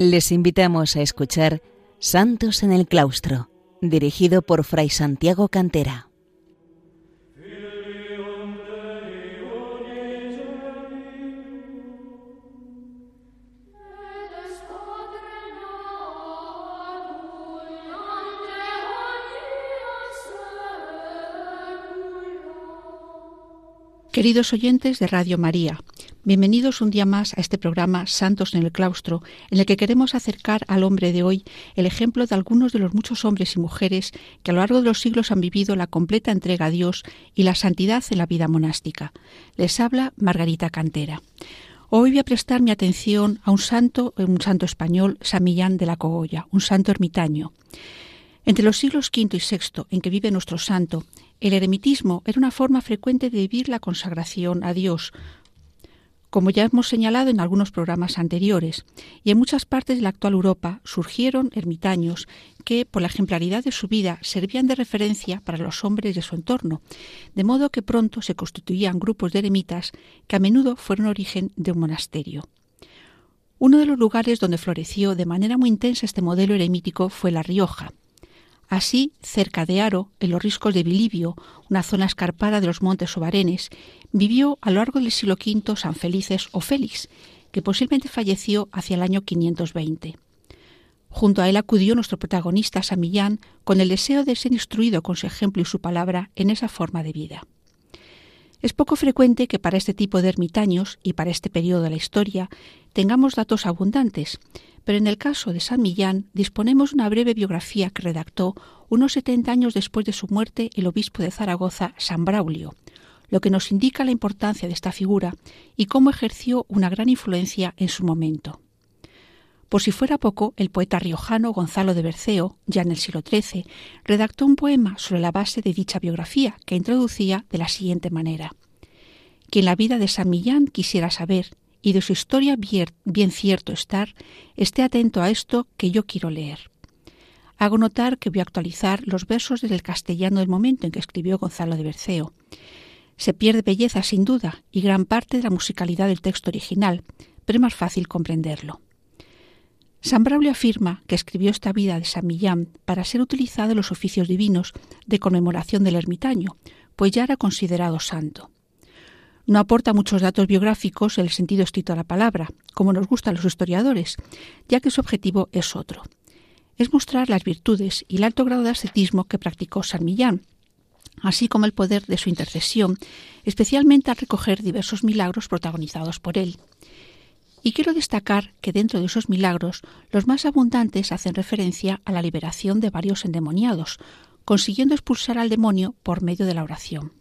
Les invitamos a escuchar Santos en el Claustro, dirigido por Fray Santiago Cantera. Queridos oyentes de Radio María, bienvenidos un día más a este programa Santos en el Claustro, en el que queremos acercar al hombre de hoy el ejemplo de algunos de los muchos hombres y mujeres que a lo largo de los siglos han vivido la completa entrega a Dios y la santidad en la vida monástica. Les habla Margarita Cantera. Hoy voy a prestar mi atención a un santo, un santo español, San Millán de la Cogolla, un santo ermitaño. Entre los siglos V y VI en que vive nuestro santo, el eremitismo era una forma frecuente de vivir la consagración a Dios, como ya hemos señalado en algunos programas anteriores, y en muchas partes de la actual Europa surgieron ermitaños que, por la ejemplaridad de su vida, servían de referencia para los hombres de su entorno, de modo que pronto se constituían grupos de eremitas que a menudo fueron origen de un monasterio. Uno de los lugares donde floreció de manera muy intensa este modelo eremítico fue La Rioja, Así, cerca de Aro, en los riscos de Bilibio, una zona escarpada de los montes Obarenes, vivió a lo largo del siglo V San Felices o Félix, que posiblemente falleció hacia el año 520. Junto a él acudió nuestro protagonista San Millán con el deseo de ser instruido con su ejemplo y su palabra en esa forma de vida. Es poco frecuente que para este tipo de ermitaños y para este periodo de la historia tengamos datos abundantes, pero en el caso de San Millán disponemos una breve biografía que redactó unos 70 años después de su muerte el obispo de Zaragoza, San Braulio, lo que nos indica la importancia de esta figura y cómo ejerció una gran influencia en su momento. Por si fuera poco, el poeta riojano Gonzalo de Berceo, ya en el siglo XIII, redactó un poema sobre la base de dicha biografía que introducía de la siguiente manera. Quien la vida de San Millán quisiera saber y de su historia bien cierto estar, esté atento a esto que yo quiero leer. Hago notar que voy a actualizar los versos del castellano del momento en que escribió Gonzalo de Berceo. Se pierde belleza sin duda y gran parte de la musicalidad del texto original, pero es más fácil comprenderlo. San Braulio afirma que escribió esta vida de San Millán para ser utilizado en los oficios divinos de conmemoración del ermitaño, pues ya era considerado santo. No aporta muchos datos biográficos en el sentido estricto de la palabra, como nos gustan los historiadores, ya que su objetivo es otro. Es mostrar las virtudes y el alto grado de ascetismo que practicó San Millán, así como el poder de su intercesión, especialmente al recoger diversos milagros protagonizados por él. Y quiero destacar que dentro de esos milagros, los más abundantes hacen referencia a la liberación de varios endemoniados, consiguiendo expulsar al demonio por medio de la oración.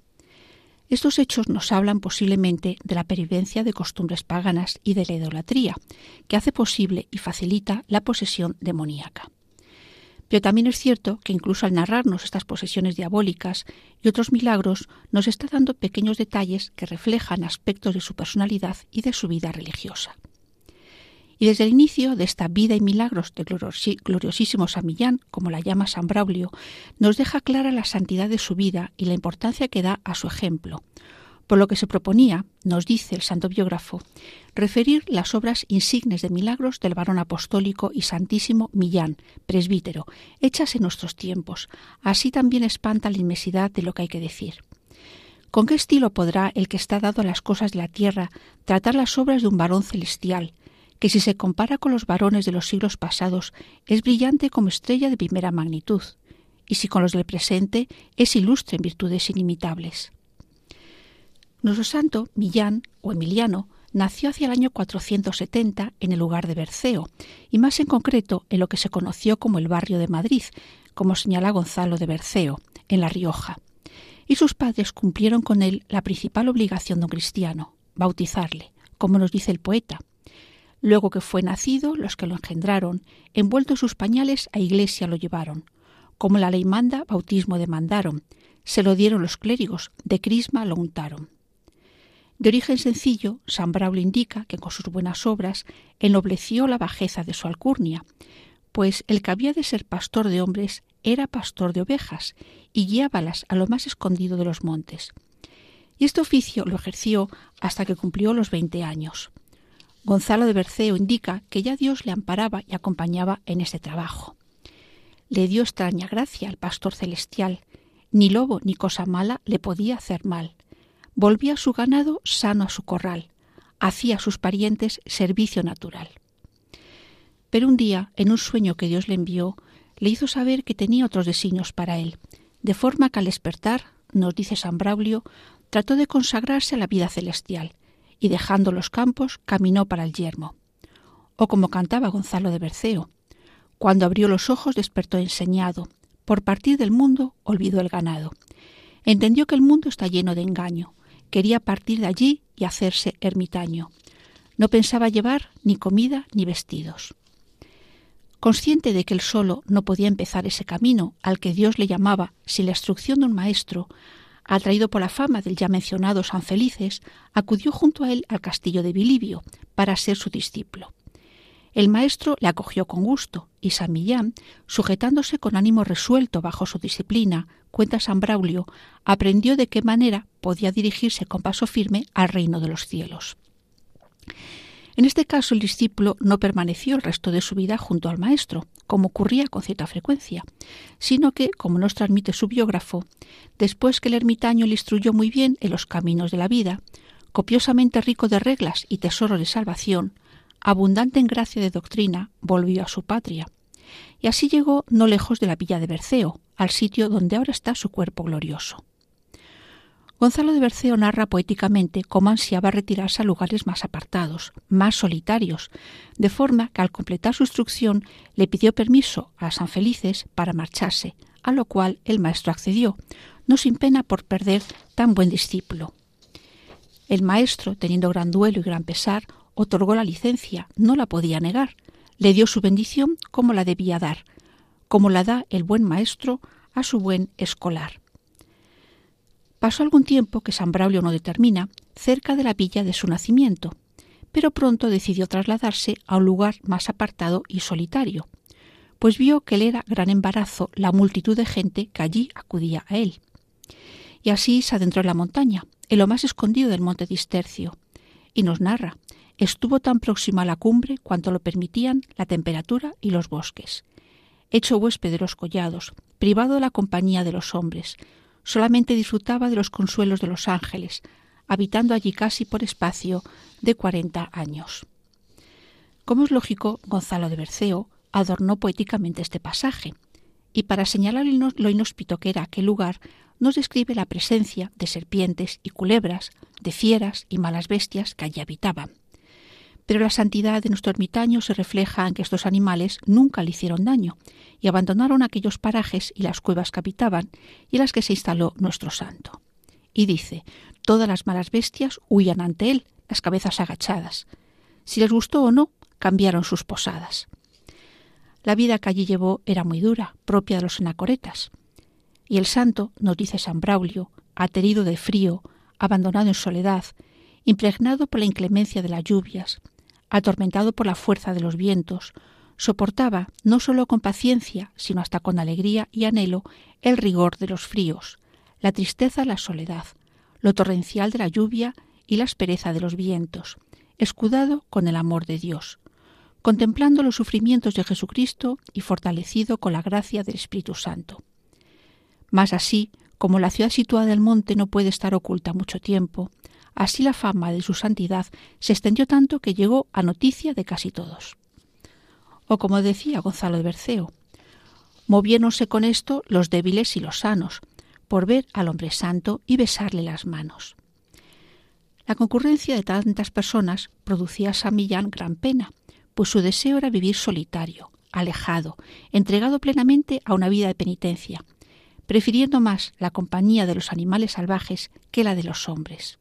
Estos hechos nos hablan posiblemente de la pervivencia de costumbres paganas y de la idolatría, que hace posible y facilita la posesión demoníaca. Pero también es cierto que incluso al narrarnos estas posesiones diabólicas y otros milagros, nos está dando pequeños detalles que reflejan aspectos de su personalidad y de su vida religiosa. Y desde el inicio de esta vida y milagros de gloriosísimo San Millán, como la llama San Braulio, nos deja clara la santidad de su vida y la importancia que da a su ejemplo. Por lo que se proponía, nos dice el santo biógrafo, referir las obras insignes de milagros del varón apostólico y santísimo Millán, presbítero, hechas en nuestros tiempos. Así también espanta la inmensidad de lo que hay que decir. ¿Con qué estilo podrá el que está dado a las cosas de la tierra tratar las obras de un varón celestial, que si se compara con los varones de los siglos pasados es brillante como estrella de primera magnitud, y si con los del presente es ilustre en virtudes inimitables. Nuestro santo, Millán o Emiliano, nació hacia el año 470 en el lugar de Berceo, y más en concreto en lo que se conoció como el barrio de Madrid, como señala Gonzalo de Berceo, en La Rioja. Y sus padres cumplieron con él la principal obligación de un cristiano, bautizarle, como nos dice el poeta, Luego que fue nacido, los que lo engendraron, envueltos sus pañales, a iglesia lo llevaron. Como la ley manda, bautismo demandaron. Se lo dieron los clérigos, de crisma lo untaron. De origen sencillo, San Braulio indica que con sus buenas obras ennobleció la bajeza de su alcurnia, pues el que había de ser pastor de hombres era pastor de ovejas y guiábalas a lo más escondido de los montes. Y este oficio lo ejerció hasta que cumplió los veinte años. Gonzalo de Berceo indica que ya Dios le amparaba y acompañaba en este trabajo. Le dio extraña gracia al pastor celestial. Ni lobo ni cosa mala le podía hacer mal. Volvía su ganado sano a su corral. Hacía a sus parientes servicio natural. Pero un día, en un sueño que Dios le envió, le hizo saber que tenía otros designios para él, de forma que al despertar, nos dice San Braulio, trató de consagrarse a la vida celestial, y dejando los campos caminó para el yermo. O como cantaba Gonzalo de Berceo, cuando abrió los ojos despertó enseñado, por partir del mundo olvidó el ganado. Entendió que el mundo está lleno de engaño, quería partir de allí y hacerse ermitaño. No pensaba llevar ni comida ni vestidos. Consciente de que él solo no podía empezar ese camino al que Dios le llamaba sin la instrucción de un maestro, atraído por la fama del ya mencionado San Felices, acudió junto a él al castillo de Bilibio para ser su discípulo. El maestro le acogió con gusto y San Millán, sujetándose con ánimo resuelto bajo su disciplina, cuenta San Braulio, aprendió de qué manera podía dirigirse con paso firme al reino de los cielos. En este caso, el discípulo no permaneció el resto de su vida junto al maestro, como ocurría con cierta frecuencia, sino que, como nos transmite su biógrafo, después que el ermitaño le instruyó muy bien en los caminos de la vida, copiosamente rico de reglas y tesoro de salvación, abundante en gracia de doctrina, volvió a su patria. Y así llegó no lejos de la villa de Berceo, al sitio donde ahora está su cuerpo glorioso. Gonzalo de Berceo narra poéticamente cómo ansiaba retirarse a lugares más apartados, más solitarios, de forma que al completar su instrucción le pidió permiso a San Felices para marcharse, a lo cual el maestro accedió, no sin pena por perder tan buen discípulo. El maestro, teniendo gran duelo y gran pesar, otorgó la licencia, no la podía negar, le dio su bendición como la debía dar, como la da el buen maestro a su buen escolar. Pasó algún tiempo, que San Braulio no determina, cerca de la villa de su nacimiento, pero pronto decidió trasladarse a un lugar más apartado y solitario, pues vio que le era gran embarazo la multitud de gente que allí acudía a él. Y así se adentró en la montaña, en lo más escondido del monte Distercio, y nos narra, estuvo tan próximo a la cumbre cuanto lo permitían la temperatura y los bosques. Hecho huésped de los collados, privado de la compañía de los hombres, solamente disfrutaba de los consuelos de los ángeles, habitando allí casi por espacio de cuarenta años. Como es lógico, Gonzalo de Berceo adornó poéticamente este pasaje, y para señalar lo inhóspito que era aquel lugar, nos describe la presencia de serpientes y culebras, de fieras y malas bestias que allí habitaban. Pero la santidad de nuestro ermitaño se refleja en que estos animales nunca le hicieron daño y abandonaron aquellos parajes y las cuevas que habitaban y en las que se instaló nuestro santo. Y dice, todas las malas bestias huían ante él, las cabezas agachadas. Si les gustó o no, cambiaron sus posadas. La vida que allí llevó era muy dura, propia de los anacoretas. Y el santo, nos dice San Braulio, aterido de frío, abandonado en soledad, impregnado por la inclemencia de las lluvias, atormentado por la fuerza de los vientos, soportaba no sólo con paciencia, sino hasta con alegría y anhelo el rigor de los fríos, la tristeza la soledad, lo torrencial de la lluvia y la aspereza de los vientos, escudado con el amor de Dios, contemplando los sufrimientos de Jesucristo y fortalecido con la gracia del Espíritu Santo. Mas así, como la ciudad situada del monte no puede estar oculta mucho tiempo, Así la fama de su santidad se extendió tanto que llegó a noticia de casi todos. O como decía Gonzalo de Berceo, moviéronse con esto los débiles y los sanos, por ver al hombre santo y besarle las manos. La concurrencia de tantas personas producía a San Millán gran pena, pues su deseo era vivir solitario, alejado, entregado plenamente a una vida de penitencia, prefiriendo más la compañía de los animales salvajes que la de los hombres.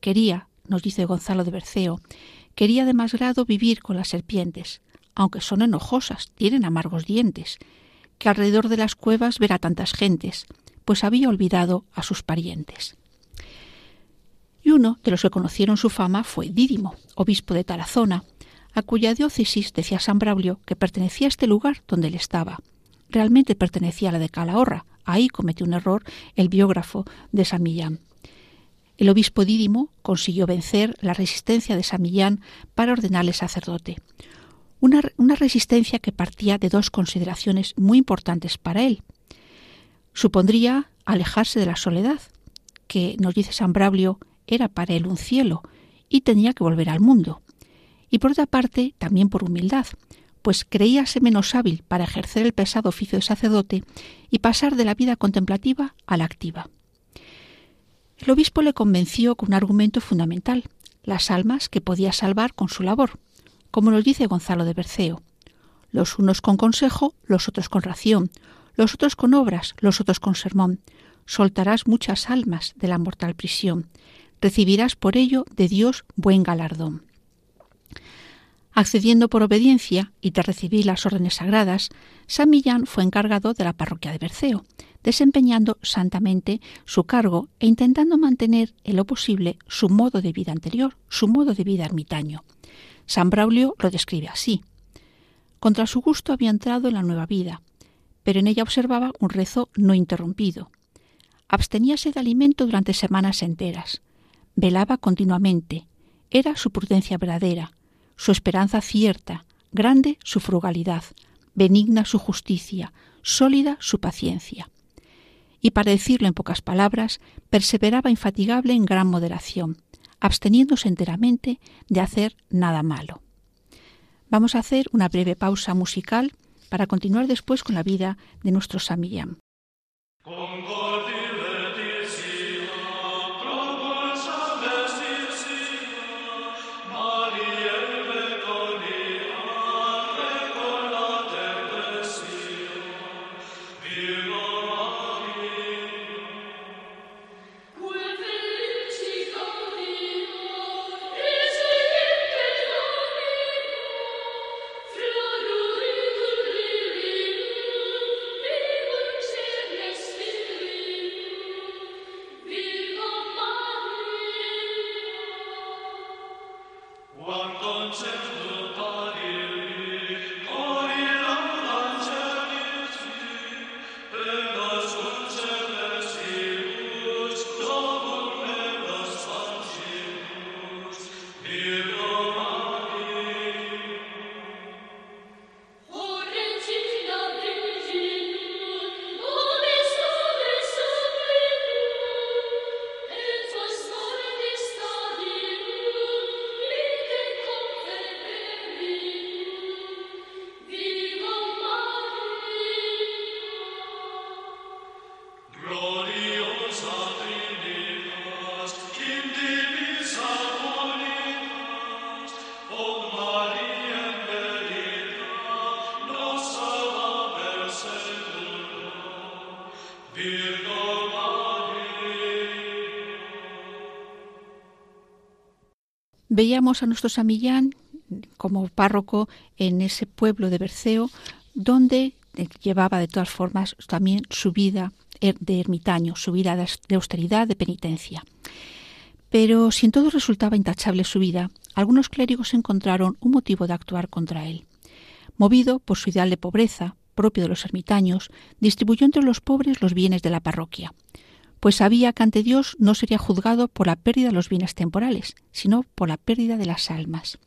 Quería, nos dice Gonzalo de Berceo, quería de más grado vivir con las serpientes, aunque son enojosas, tienen amargos dientes, que alrededor de las cuevas verá tantas gentes, pues había olvidado a sus parientes. Y uno de los que conocieron su fama fue Dídimo, obispo de Tarazona, a cuya diócesis decía San Braulio que pertenecía a este lugar donde él estaba. Realmente pertenecía a la de Calahorra. Ahí cometió un error el biógrafo de San Millán. El obispo Dídimo consiguió vencer la resistencia de San Millán para ordenarle sacerdote. Una, resistencia que partía de dos consideraciones muy importantes para él. Supondría alejarse de la soledad, que, nos dice San Braulio, era para él un cielo, y tenía que volver al mundo. Y por otra parte, también por humildad, pues creíase menos hábil para ejercer el pesado oficio de sacerdote y pasar de la vida contemplativa a la activa. El obispo le convenció con un argumento fundamental, las almas que podía salvar con su labor, como nos dice Gonzalo de Berceo, los unos con consejo, los otros con ración, los otros con obras, los otros con sermón. Soltarás muchas almas de la mortal prisión, recibirás por ello de Dios buen galardón. Accediendo por obediencia y de recibir las órdenes sagradas, San Millán fue encargado de la parroquia de Berceo, desempeñando santamente su cargo e intentando mantener en lo posible su modo de vida anterior, su modo de vida ermitaño. San Braulio lo describe así. Contra su gusto había entrado en la nueva vida, pero en ella observaba un rezo no interrumpido. Absteníase de alimento durante semanas enteras. Velaba continuamente. Era su prudencia verdadera, su esperanza cierta, grande su frugalidad, benigna su justicia, sólida su paciencia. Y para decirlo en pocas palabras, perseveraba infatigable en gran moderación, absteniéndose enteramente de hacer nada malo. Vamos a hacer una breve pausa musical para continuar después con la vida de nuestro Samiyam. Veíamos a nuestro Samillán como párroco en ese pueblo de Berceo, donde llevaba de todas formas también su vida er, de ermitaño, su vida de austeridad, de penitencia. Pero si en todo resultaba intachable su vida, algunos clérigos encontraron un motivo de actuar contra él. Movido por su ideal de pobreza, propio de los ermitaños, distribuyó entre los pobres los bienes de la parroquia, pues sabía que ante Dios no sería juzgado por la pérdida de los bienes temporales, sino por la pérdida de las almas.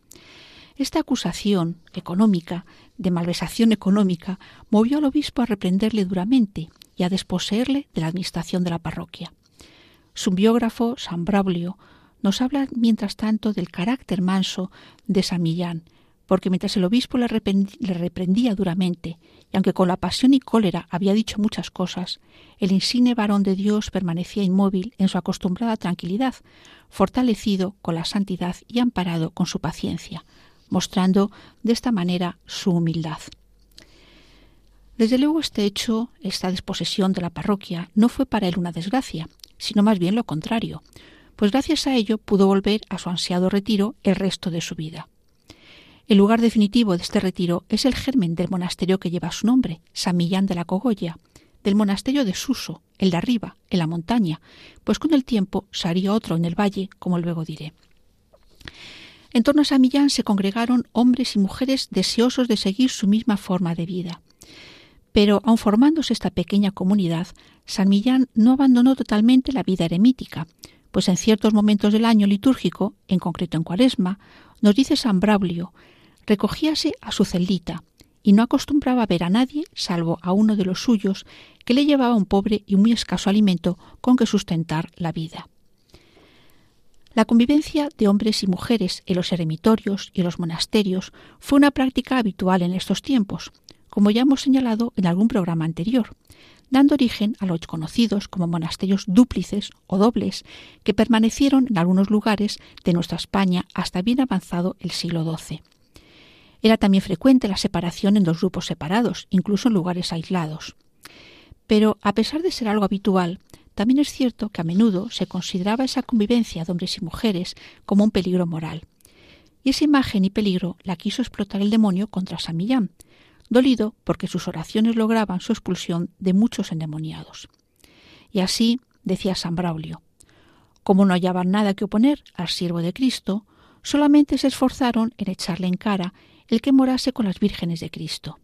Esta acusación económica, de malversación económica, movió al obispo a reprenderle duramente y a desposeerle de la administración de la parroquia. Su biógrafo, San Braulio, nos habla mientras tanto del carácter manso de San Millán, porque mientras el obispo le, reprendía duramente, y aunque con la pasión y cólera había dicho muchas cosas, el insigne varón de Dios permanecía inmóvil en su acostumbrada tranquilidad, fortalecido con la santidad y amparado con su paciencia, mostrando de esta manera su humildad. Desde luego este hecho, esta desposesión de la parroquia, no fue para él una desgracia, sino más bien lo contrario, pues gracias a ello pudo volver a su ansiado retiro el resto de su vida. El lugar definitivo de este retiro es el germen del monasterio que lleva su nombre, San Millán de la Cogolla, del monasterio de Suso, el de arriba, en la montaña, pues con el tiempo se haría otro en el valle, como luego diré. En torno a San Millán se congregaron hombres y mujeres deseosos de seguir su misma forma de vida. Pero, aun formándose esta pequeña comunidad, San Millán no abandonó totalmente la vida eremítica, pues en ciertos momentos del año litúrgico, en concreto en Cuaresma, nos dice San Braulio, recogíase a su celdita y no acostumbraba ver a nadie, salvo a uno de los suyos, que le llevaba un pobre y muy escaso alimento con que sustentar la vida. La convivencia de hombres y mujeres en los eremitorios y los monasterios fue una práctica habitual en estos tiempos, como ya hemos señalado en algún programa anterior, dando origen a los conocidos como monasterios dúplices o dobles, que permanecieron en algunos lugares de nuestra España hasta bien avanzado el siglo XII. Era también frecuente la separación en dos grupos separados, incluso en lugares aislados. Pero, a pesar de ser algo habitual, también es cierto que a menudo se consideraba esa convivencia de hombres y mujeres como un peligro moral. Y esa imagen y peligro la quiso explotar el demonio contra Samillán, dolido porque sus oraciones lograban su expulsión de muchos endemoniados. Y así decía San Braulio, como no hallaban nada que oponer al siervo de Cristo, solamente se esforzaron en echarle en cara el que morase con las vírgenes de Cristo,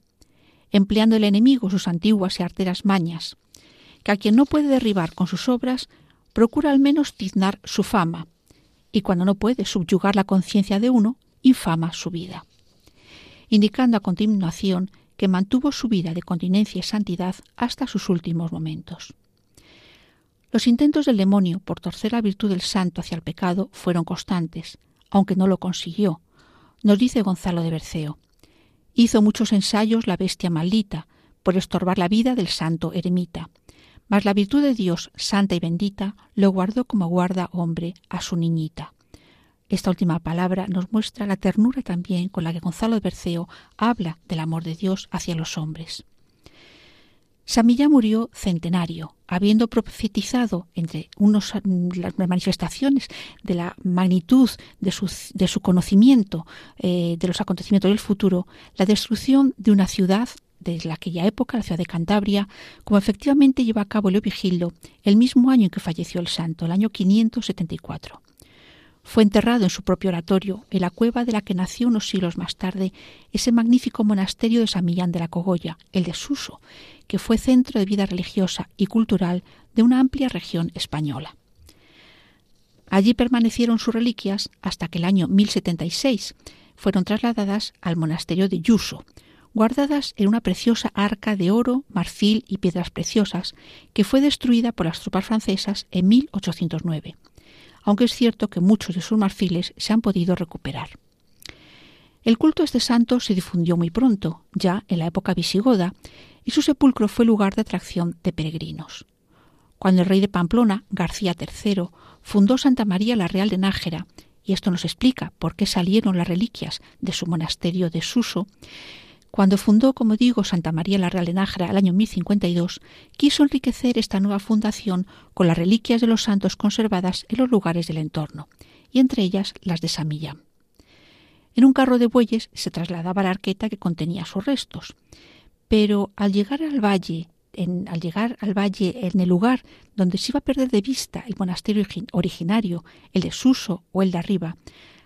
empleando el enemigo sus antiguas y arteras mañas, que a quien no puede derribar con sus obras, procura al menos tiznar su fama, y cuando no puede subyugar la conciencia de uno, infama su vida. Indicando a continuación que mantuvo su vida de continencia y santidad hasta sus últimos momentos. Los intentos del demonio por torcer la virtud del santo hacia el pecado fueron constantes, aunque no lo consiguió, nos dice Gonzalo de Berceo. Hizo muchos ensayos la bestia maldita por estorbar la vida del santo eremita, mas la virtud de Dios, santa y bendita, lo guardó como guarda hombre a su niñita. Esta última palabra nos muestra la ternura también con la que Gonzalo de Berceo habla del amor de Dios hacia los hombres. Samilla murió centenario, habiendo profetizado entre unos, las manifestaciones de la magnitud de su, conocimiento eh, de los acontecimientos del futuro, la destrucción de una ciudad desde aquella época, la ciudad de Cantabria, como efectivamente lleva a cabo Leovigildo el mismo año en que falleció el santo, el año 574. Fue enterrado en su propio oratorio, en la cueva de la que nació unos siglos más tarde ese magnífico monasterio de San Millán de la Cogolla, el de Suso, que fue centro de vida religiosa y cultural de una amplia región española. Allí permanecieron sus reliquias hasta que el año 1076 fueron trasladadas al monasterio de Yuso, guardadas en una preciosa arca de oro, marfil y piedras preciosas, que fue destruida por las tropas francesas en 1809, aunque es cierto que muchos de sus marfiles se han podido recuperar. El culto a este santo se difundió muy pronto, ya en la época visigoda, y su sepulcro fue lugar de atracción de peregrinos. Cuando el rey de Pamplona, García III, fundó Santa María la Real de Nájera, y esto nos explica por qué salieron las reliquias de su monasterio de Suso, cuando fundó, como digo, Santa María la Real de Nájera al año 1052, quiso enriquecer esta nueva fundación con las reliquias de los santos conservadas en los lugares del entorno, y entre ellas las de Samilla. En un carro de bueyes se trasladaba la arqueta que contenía sus restos, pero al llegar al valle, en, al llegar al valle en el lugar donde se iba a perder de vista el monasterio originario, el de Suso o el de arriba,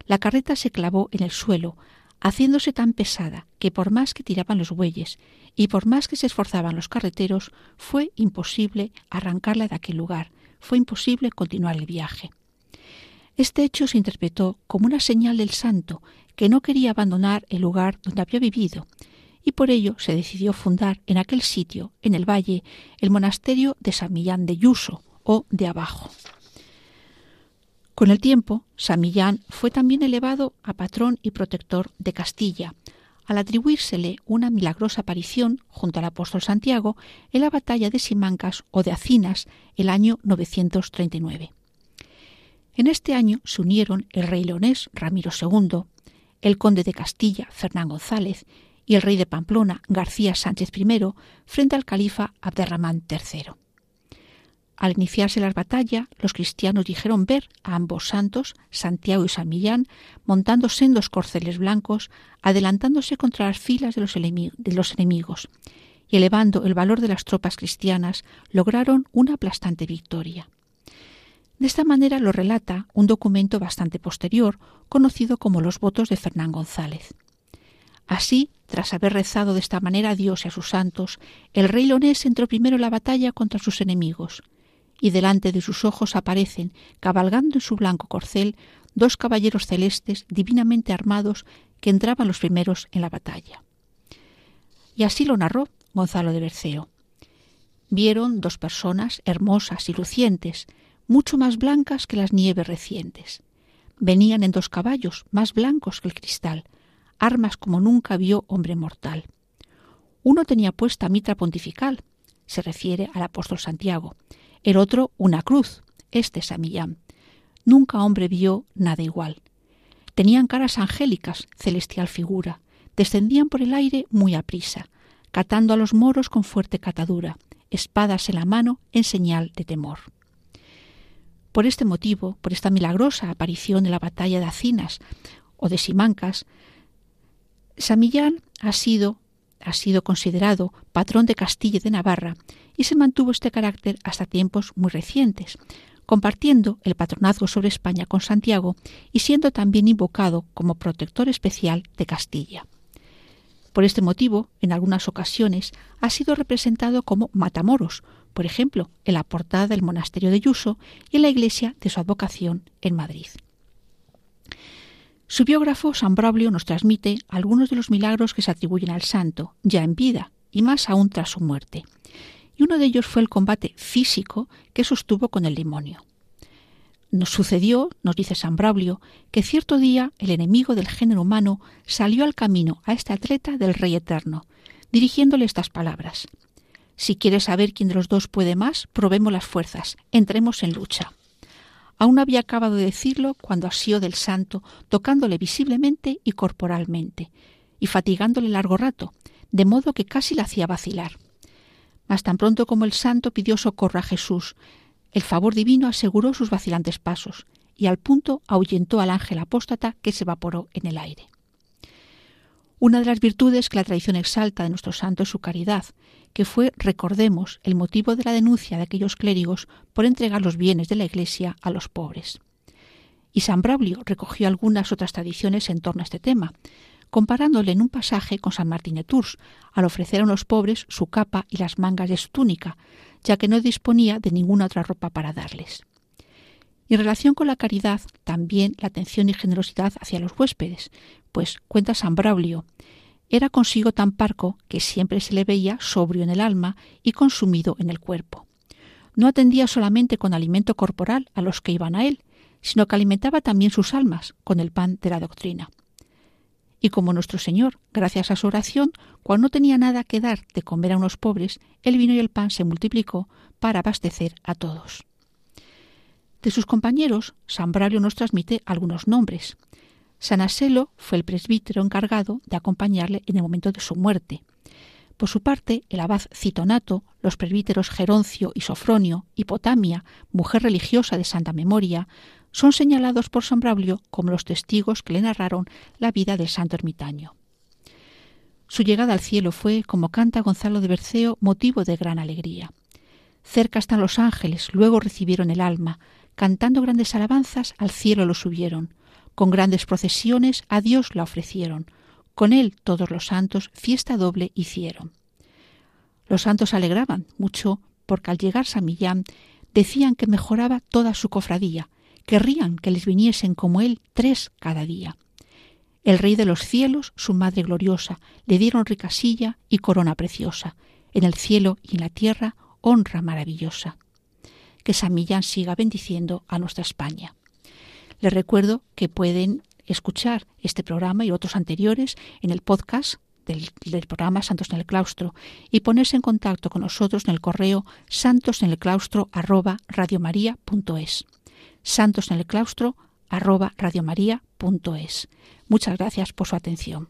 la carreta se clavó en el suelo, haciéndose tan pesada que por más que tiraban los bueyes y por más que se esforzaban los carreteros, fue imposible arrancarla de aquel lugar, fue imposible continuar el viaje. Este hecho se interpretó como una señal del santo, que no quería abandonar el lugar donde había vivido, y por ello se decidió fundar en aquel sitio, en el valle, el monasterio de San Millán de Yuso, o de Abajo. Con el tiempo, San Millán fue también elevado a patrón y protector de Castilla, al atribuírsele una milagrosa aparición junto al apóstol Santiago en la batalla de Simancas o de Acinas el año 939. En este año se unieron el rey leonés Ramiro II, el conde de Castilla Fernán González y el rey de Pamplona García Sánchez I frente al califa Abderramán III. Al iniciarse la batalla, los cristianos dijeron ver a ambos santos, Santiago y San Millán, montando sendos corceles blancos, adelantándose contra las filas de los, de los enemigos, y elevando el valor de las tropas cristianas, lograron una aplastante victoria. De esta manera lo relata un documento bastante posterior, conocido como los votos de Fernán González. Así, tras haber rezado de esta manera a Dios y a sus santos, el rey leonés entró primero en la batalla contra sus enemigos, y delante de sus ojos aparecen, cabalgando en su blanco corcel, dos caballeros celestes divinamente armados que entraban los primeros en la batalla. Y así lo narró Gonzalo de Berceo. Vieron dos personas hermosas y lucientes, mucho más blancas que las nieves recientes. Venían en dos caballos, más blancos que el cristal, armas como nunca vio hombre mortal. Uno tenía puesta mitra pontifical, se refiere al apóstol Santiago, el otro una cruz, este Samillán. Nunca hombre vio nada igual. Tenían caras angélicas, celestial figura, descendían por el aire muy aprisa, catando a los moros con fuerte catadura, espadas en la mano en señal de temor. Por este motivo, por esta milagrosa aparición en la batalla de Acinas o de Simancas, Samillán ha sido, ha sido considerado patrón de Castilla y de Navarra y se mantuvo este carácter hasta tiempos muy recientes, compartiendo el patronazgo sobre España con Santiago y siendo también invocado como protector especial de Castilla. Por este motivo, en algunas ocasiones ha sido representado como Matamoros, por ejemplo, en la portada del monasterio de Yuso y en la iglesia de su advocación en Madrid. Su biógrafo San Braulio nos transmite algunos de los milagros que se atribuyen al santo, ya en vida, y más aún tras su muerte. Y uno de ellos fue el combate físico que sostuvo con el demonio. Nos sucedió, nos dice San Braulio, que cierto día el enemigo del género humano salió al camino a este atleta del Rey Eterno, dirigiéndole estas palabras. Si quieres saber quién de los dos puede más, probemos las fuerzas, entremos en lucha. Aún había acabado de decirlo cuando asió del santo, tocándole visiblemente y corporalmente, y fatigándole largo rato, de modo que casi la hacía vacilar. Mas tan pronto como el santo pidió socorro a Jesús, el favor divino aseguró sus vacilantes pasos, y al punto ahuyentó al ángel apóstata que se evaporó en el aire. Una de las virtudes que la tradición exalta de nuestro santo es su caridad, que fue, recordemos, el motivo de la denuncia de aquellos clérigos por entregar los bienes de la Iglesia a los pobres. Y San Braulio recogió algunas otras tradiciones en torno a este tema, comparándole en un pasaje con San Martín de Tours, al ofrecer a unos pobres su capa y las mangas de su túnica, ya que no disponía de ninguna otra ropa para darles. Y en relación con la caridad, también la atención y generosidad hacia los huéspedes, pues, cuenta San Braulio, era consigo tan parco que siempre se le veía sobrio en el alma y consumido en el cuerpo. No atendía solamente con alimento corporal a los que iban a él, sino que alimentaba también sus almas con el pan de la doctrina. Y como nuestro Señor, gracias a su oración, cuando no tenía nada que dar de comer a unos pobres, el vino y el pan se multiplicó para abastecer a todos. De sus compañeros, San Braulio nos transmite algunos nombres. San Aselo fue el presbítero encargado de acompañarle en el momento de su muerte. Por su parte, el abad Citonato, los presbíteros Geroncio y Sofronio y Potamia, mujer religiosa de santa memoria, son señalados por San Braulio como los testigos que le narraron la vida del santo ermitaño. Su llegada al cielo fue, como canta Gonzalo de Berceo, motivo de gran alegría. Cerca están los ángeles, luego recibieron el alma, cantando grandes alabanzas al cielo lo subieron, con grandes procesiones a Dios la ofrecieron. Con él todos los santos fiesta doble hicieron. Los santos alegraban mucho porque al llegar San Millán decían que mejoraba toda su cofradía, querrían que les viniesen como él tres cada día. El Rey de los cielos, su Madre gloriosa, le dieron rica silla y corona preciosa, en el cielo y en la tierra honra maravillosa. Que San Millán siga bendiciendo a nuestra España. Les recuerdo que pueden escuchar este programa y otros anteriores en el podcast del, programa Santos en el Claustro y ponerse en contacto con nosotros en el correo santosenelclaustro arroba Santos en el claustro arroba Muchas gracias por su atención.